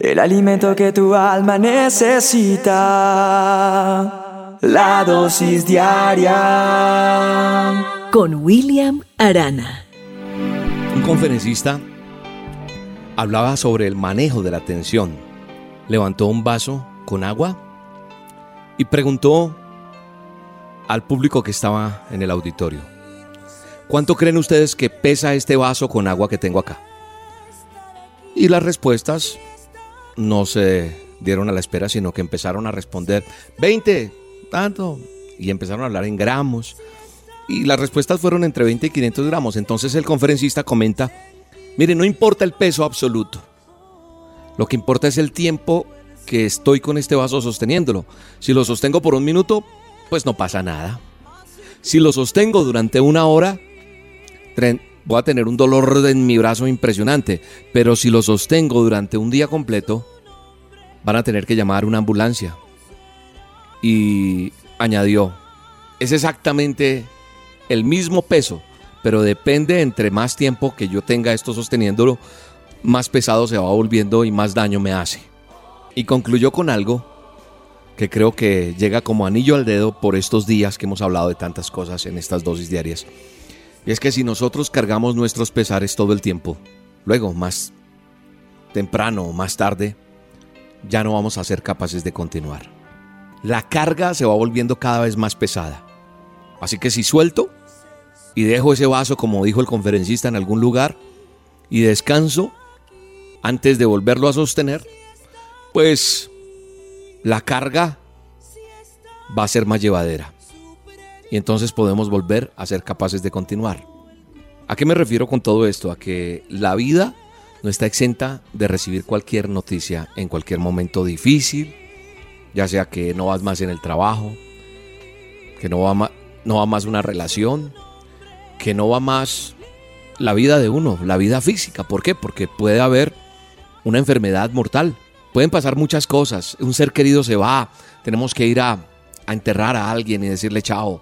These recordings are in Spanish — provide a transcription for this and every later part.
El alimento que tu alma necesita. La dosis diaria. Con William Arana. Un conferencista hablaba sobre el manejo de la tensión. Levantó un vaso con agua y preguntó al público que estaba en el auditorio, ¿cuánto creen ustedes que pesa este vaso con agua que tengo acá? Y las respuestas no se dieron a la espera, sino que empezaron a responder 20, tanto, y empezaron a hablar en gramos. Y las respuestas fueron entre 20 y 500 gramos. Entonces el conferencista comenta, mire, no importa el peso absoluto. Lo que importa es el tiempo que estoy con este vaso sosteniéndolo. Si lo sostengo por un minuto, pues no pasa nada. Si lo sostengo durante una hora, voy a tener un dolor en mi brazo impresionante, pero si lo sostengo durante un día completo, van a tener que llamar una ambulancia. Y añadió, es exactamente el mismo peso, pero depende entre más tiempo que yo tenga esto sosteniéndolo, más pesado se va volviendo y más daño me hace. Y concluyó con algo que creo que llega como anillo al dedo por estos días que hemos hablado de tantas cosas en estas dosis diarias. Y es que si nosotros cargamos nuestros pesares todo el tiempo, luego más temprano o más tarde, ya no vamos a ser capaces de continuar. La carga se va volviendo cada vez más pesada. Así que si suelto y dejo ese vaso, como dijo el conferencista, en algún lugar y descanso antes de volverlo a sostener, pues la carga va a ser más llevadera y entonces podemos volver a ser capaces de continuar. ¿A qué me refiero con todo esto? A que la vida no está exenta de recibir cualquier noticia en cualquier momento difícil, ya sea que no vas más en el trabajo, que no va, no va más una relación, que no va más la vida de uno, la vida física. ¿Por qué? Porque puede haber una enfermedad mortal. Pueden pasar muchas cosas. Un ser querido se va. Tenemos que ir a a enterrar a alguien y decirle chao,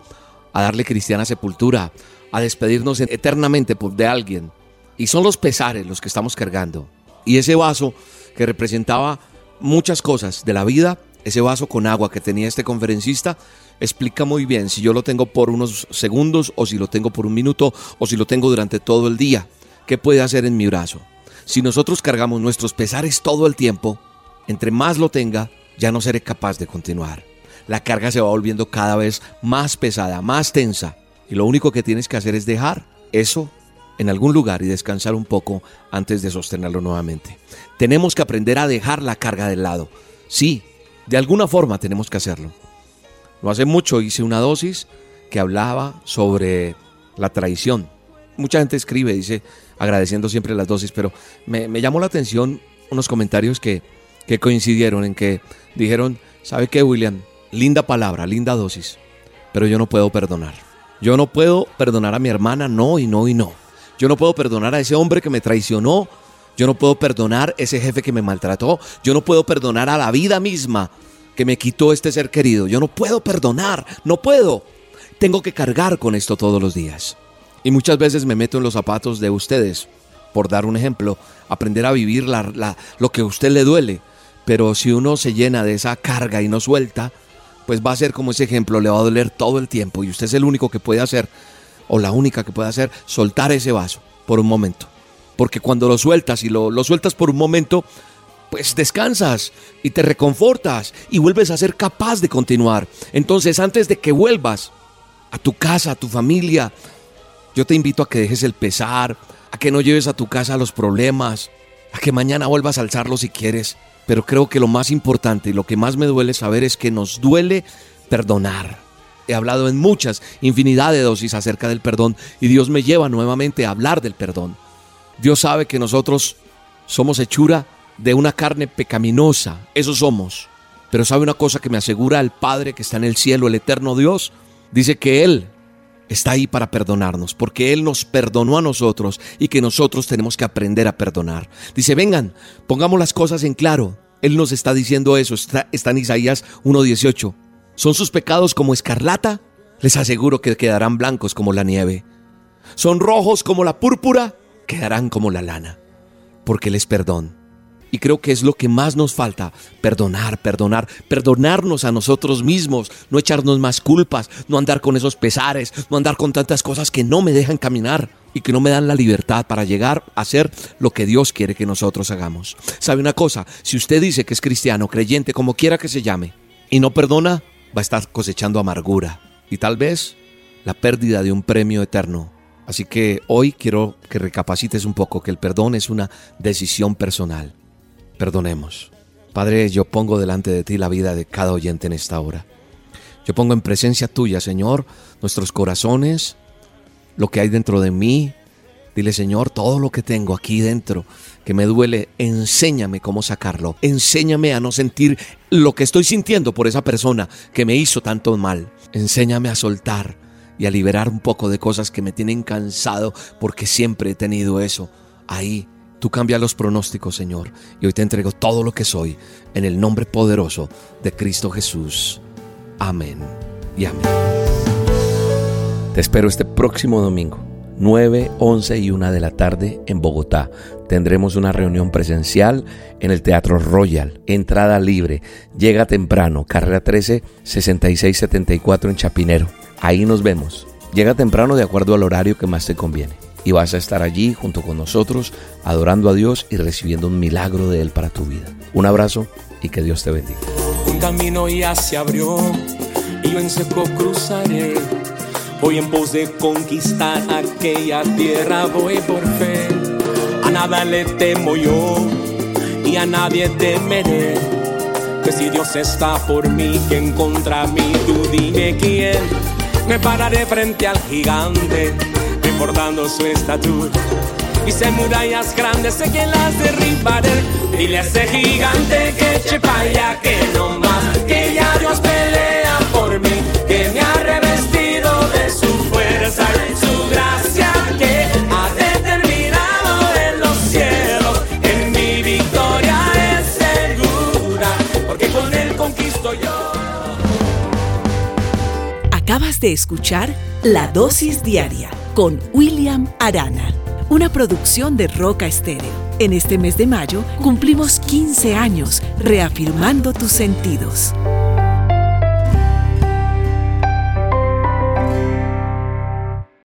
a darle cristiana sepultura, a despedirnos eternamente de alguien. Y son los pesares los que estamos cargando. Y ese vaso que representaba muchas cosas de la vida, ese vaso con agua que tenía este conferencista, explica muy bien si yo lo tengo por unos segundos o si lo tengo por un minuto o si lo tengo durante todo el día. ¿Qué puede hacer en mi brazo? Si nosotros cargamos nuestros pesares todo el tiempo, entre más lo tenga, ya no seré capaz de continuar la carga se va volviendo cada vez más pesada, más tensa. Y lo único que tienes que hacer es dejar eso en algún lugar y descansar un poco antes de sostenerlo nuevamente. Tenemos que aprender a dejar la carga del lado. Sí, de alguna forma tenemos que hacerlo. No hace mucho hice una dosis que hablaba sobre la traición. Mucha gente escribe, dice, agradeciendo siempre las dosis, pero me, llamó la atención unos comentarios que, que coincidieron en que dijeron, ¿sabe qué, William? Linda palabra, linda dosis, pero yo no puedo perdonar. Yo no puedo perdonar a mi hermana, no y no y no. Yo no puedo perdonar a ese hombre que me traicionó. Yo no puedo perdonar a ese jefe que me maltrató. Yo no puedo perdonar a la vida misma que me quitó este ser querido. Yo no puedo perdonar, no puedo. Tengo que cargar con esto todos los días. Y muchas veces me meto en los zapatos de ustedes, por dar un ejemplo, aprender a vivir lo que a usted le duele. Pero si uno se llena de esa carga y no suelta, pues va a ser como ese ejemplo, le va a doler todo el tiempo y usted es el único que puede hacer, o la única que puede hacer, soltar ese vaso por un momento. Porque cuando lo sueltas y lo, sueltas por un momento, pues descansas y te reconfortas y vuelves a ser capaz de continuar. Entonces, antes de que vuelvas a tu casa, a tu familia, yo te invito a que dejes el pesar, a que no lleves a tu casa los problemas, a que mañana vuelvas a alzarlo si quieres. Pero creo que lo más importante y lo que más me duele saber es que nos duele perdonar. He hablado en muchas, infinidad de dosis acerca del perdón y Dios me lleva nuevamente a hablar del perdón. Dios sabe que nosotros somos hechura de una carne pecaminosa, eso somos. Pero sabe una cosa que me asegura el Padre que está en el cielo, el eterno Dios, dice que Él está ahí para perdonarnos, porque Él nos perdonó a nosotros y que nosotros tenemos que aprender a perdonar. Dice, vengan, pongamos las cosas en claro. Él nos está diciendo eso, está, en Isaías 1.18. ¿Son sus pecados como escarlata? Les aseguro que quedarán blancos como la nieve. ¿Son rojos como la púrpura? Quedarán como la lana, porque Él es perdón. Y creo que es lo que más nos falta, perdonar, perdonar, perdonarnos a nosotros mismos, no echarnos más culpas, no andar con esos pesares, no andar con tantas cosas que no me dejan caminar y que no me dan la libertad para llegar a hacer lo que Dios quiere que nosotros hagamos. ¿Sabe una cosa? Si usted dice que es cristiano, creyente, como quiera que se llame, y no perdona, va a estar cosechando amargura y tal vez la pérdida de un premio eterno. Así que hoy quiero que recapacites un poco que el perdón es una decisión personal. Perdonemos. Padre, yo pongo delante de ti la vida de cada oyente en esta hora. Yo pongo en presencia tuya, Señor, nuestros corazones, lo que hay dentro de mí. Dile, Señor, todo lo que tengo aquí dentro que me duele, enséñame cómo sacarlo. Enséñame a no sentir lo que estoy sintiendo por esa persona que me hizo tanto mal. Enséñame a soltar y a liberar un poco de cosas que me tienen cansado porque siempre he tenido eso. Ahí tú cambias los pronósticos, Señor. Y hoy te entrego todo lo que soy en el nombre poderoso de Cristo Jesús. Amén y amén. Te espero este próximo domingo, 9, 11 y 1 de la tarde en Bogotá. Tendremos una reunión presencial en el Teatro Royal, entrada libre. Llega temprano, carrera 13, 6674 en Chapinero. Ahí nos vemos. Llega temprano de acuerdo al horario que más te conviene. Y vas a estar allí junto con nosotros, adorando a Dios y recibiendo un milagro de Él para tu vida. Un abrazo y que Dios te bendiga. Un camino ya se abrió y yo en seco cruzaré. Voy en pos de conquistar aquella tierra, voy por fe. A nada le temo yo y a nadie temeré. Que si Dios está por mí, ¿quién contra mí? Tú dime quién. Me pararé frente al gigante, recordando su estatura. Se murallas grandes, sé que las derribaré. Dile a ese gigante que eche pa' allá, que no más, que ya Dios pelea por mí, que me ha revestido de su fuerza y su gracia, que ha determinado en los cielos, en mi victoria es segura, porque con él conquisto yo. Acabas de escuchar La Dosis Diaria con William Arana, una producción de Roca Estéreo. En este mes de mayo cumplimos 15 años reafirmando tus sentidos.